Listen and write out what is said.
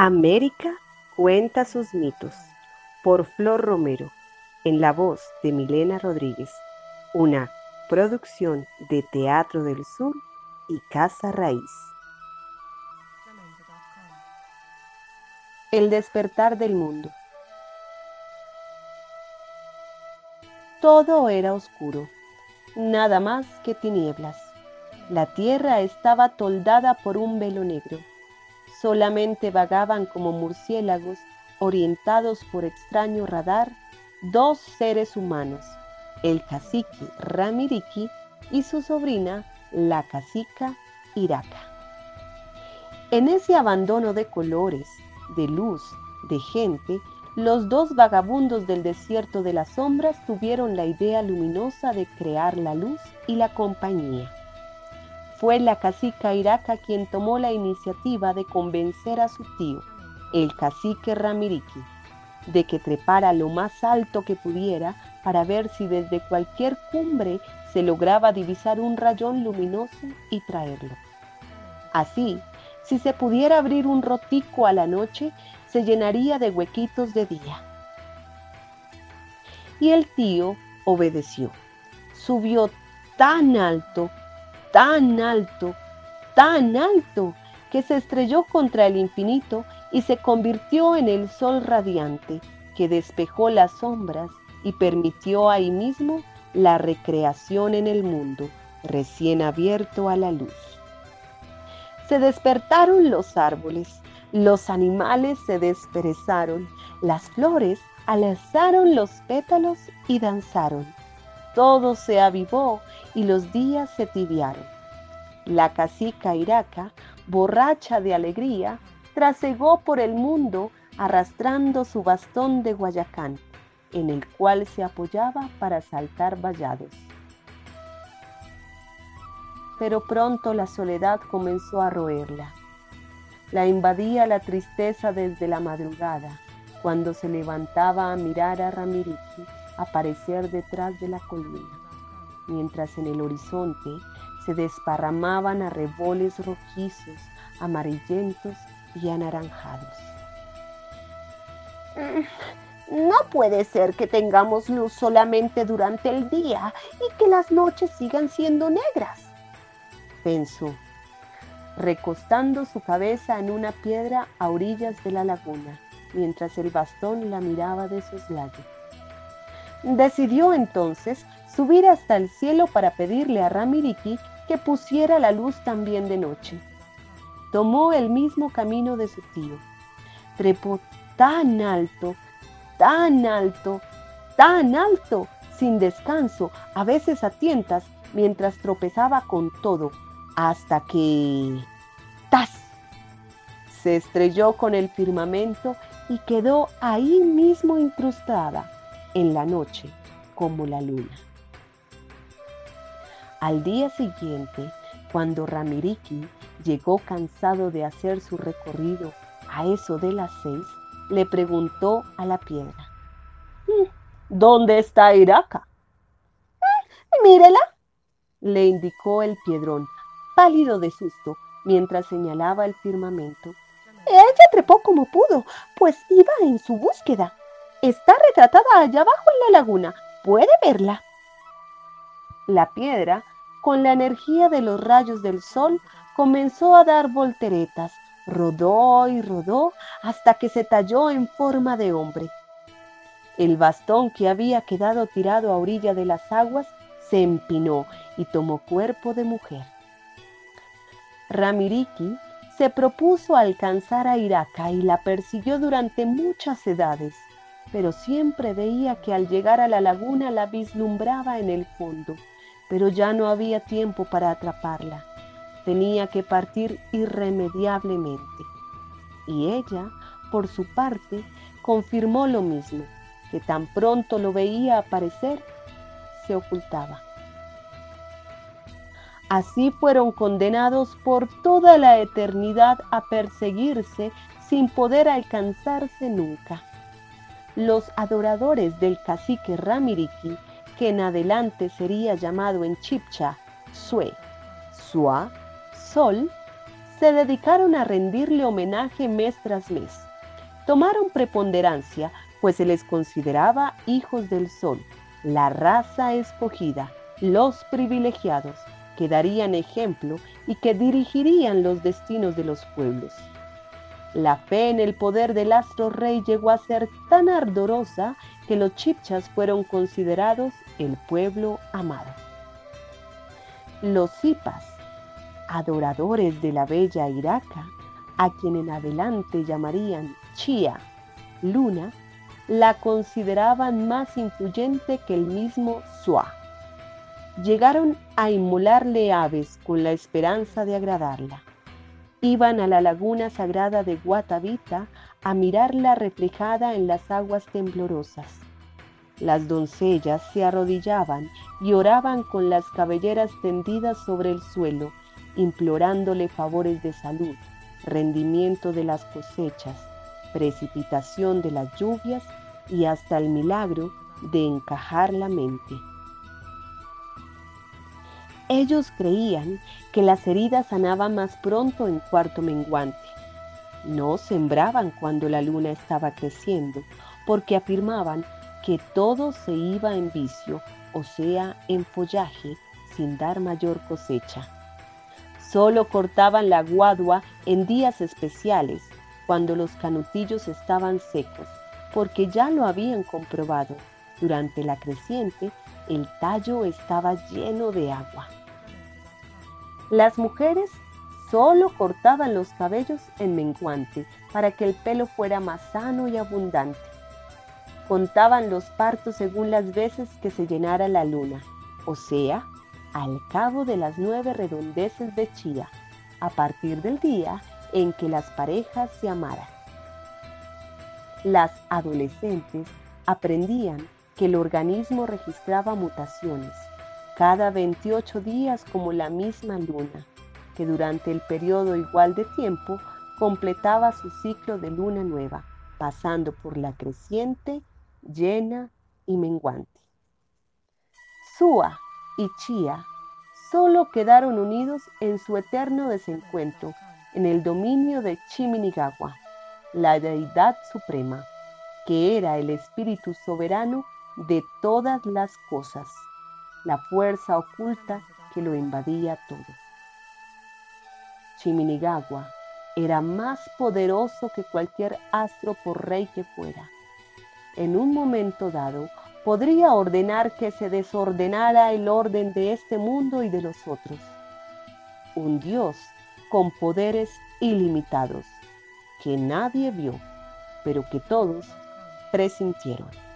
América cuenta sus mitos por Flor Romero en la voz de Milena Rodríguez, una producción de Teatro del Sur y Casa Raíz. El despertar del mundo. Todo era oscuro, nada más que tinieblas. La tierra estaba toldada por un velo negro. Solamente vagaban como murciélagos orientados por extraño radar dos seres humanos, el cacique Ramiriki y su sobrina, la cacica Iraca. En ese abandono de colores, de luz, de gente, los dos vagabundos del desierto de las sombras tuvieron la idea luminosa de crear la luz y la compañía. Fue la cacica Iraca quien tomó la iniciativa de convencer a su tío, el cacique Ramiriki, de que trepara lo más alto que pudiera para ver si desde cualquier cumbre se lograba divisar un rayón luminoso y traerlo. Así, si se pudiera abrir un rotico a la noche, se llenaría de huequitos de día. Y el tío obedeció. Subió tan alto, tan alto, tan alto, que se estrelló contra el infinito y se convirtió en el sol radiante que despejó las sombras y permitió ahí mismo la recreación en el mundo recién abierto a la luz. Se despertaron los árboles, los animales se desperezaron, las flores alzaron los pétalos y danzaron. Todo se avivó y los días se tibiaron. La cacica Iraca, borracha de alegría, trasegó por el mundo arrastrando su bastón de Guayacán, en el cual se apoyaba para saltar vallados. Pero pronto la soledad comenzó a roerla. La invadía la tristeza desde la madrugada, cuando se levantaba a mirar a Ramiriki aparecer detrás de la colina, mientras en el horizonte se desparramaban arreboles rojizos, amarillentos y anaranjados. Mm, no puede ser que tengamos luz solamente durante el día y que las noches sigan siendo negras, pensó recostando su cabeza en una piedra a orillas de la laguna, mientras el bastón la miraba de soslayo. Decidió entonces subir hasta el cielo para pedirle a Ramiriki que pusiera la luz también de noche. Tomó el mismo camino de su tío. Trepó tan alto, tan alto, tan alto, sin descanso, a veces a tientas, mientras tropezaba con todo, hasta que... ¡Tas! Se estrelló con el firmamento y quedó ahí mismo incrustada en la noche como la luna. Al día siguiente, cuando Ramiriki llegó cansado de hacer su recorrido a eso de las seis, le preguntó a la piedra, mm, ¿Dónde está Iraca? Mm, mírela, le indicó el piedrón, pálido de susto, mientras señalaba el firmamento. Ella trepó como pudo, pues iba en su búsqueda. Está retratada allá abajo en la laguna. Puede verla. La piedra, con la energía de los rayos del sol, comenzó a dar volteretas, rodó y rodó hasta que se talló en forma de hombre. El bastón que había quedado tirado a orilla de las aguas se empinó y tomó cuerpo de mujer. Ramiriki se propuso alcanzar a Iraca y la persiguió durante muchas edades, pero siempre veía que al llegar a la laguna la vislumbraba en el fondo, pero ya no había tiempo para atraparla. Tenía que partir irremediablemente. Y ella, por su parte, confirmó lo mismo, que tan pronto lo veía aparecer, se ocultaba. Así fueron condenados por toda la eternidad a perseguirse sin poder alcanzarse nunca. Los adoradores del cacique Ramiriki, que en adelante sería llamado en Chipcha Sue, Sua, Sol, se dedicaron a rendirle homenaje mes tras mes. Tomaron preponderancia, pues se les consideraba hijos del sol, la raza escogida, los privilegiados, que darían ejemplo y que dirigirían los destinos de los pueblos. La fe en el poder del astro rey llegó a ser tan ardorosa que los chipchas fueron considerados el pueblo amado. Los zipas, adoradores de la bella Iraca, a quien en adelante llamarían Chía, luna, la consideraban más influyente que el mismo Suá. Llegaron a inmolarle aves con la esperanza de agradarla. Iban a la laguna sagrada de Guatavita a mirarla reflejada en las aguas temblorosas. Las doncellas se arrodillaban y oraban con las cabelleras tendidas sobre el suelo, implorándole favores de salud, rendimiento de las cosechas, precipitación de las lluvias y hasta el milagro de encajar la mente. Ellos creían que las heridas sanaban más pronto en cuarto menguante. No sembraban cuando la luna estaba creciendo, porque afirmaban que todo se iba en vicio, o sea, en follaje, sin dar mayor cosecha. Solo cortaban la guadua en días especiales, cuando los canutillos estaban secos, porque ya lo habían comprobado. Durante la creciente, el tallo estaba lleno de agua. Las mujeres solo cortaban los cabellos en menguante para que el pelo fuera más sano y abundante. Contaban los partos según las veces que se llenara la luna, o sea, al cabo de las nueve redondeces de chía, a partir del día en que las parejas se amaran. Las adolescentes aprendían que el organismo registraba mutaciones cada 28 días como la misma luna, que durante el periodo igual de tiempo completaba su ciclo de luna nueva, pasando por la creciente, llena y menguante. Sua y Chía solo quedaron unidos en su eterno desencuentro en el dominio de Chiminigawa, la deidad suprema, que era el espíritu soberano de todas las cosas la fuerza oculta que lo invadía todo. Chiminigawa era más poderoso que cualquier astro por rey que fuera. En un momento dado, podría ordenar que se desordenara el orden de este mundo y de los otros. Un Dios con poderes ilimitados, que nadie vio, pero que todos presintieron.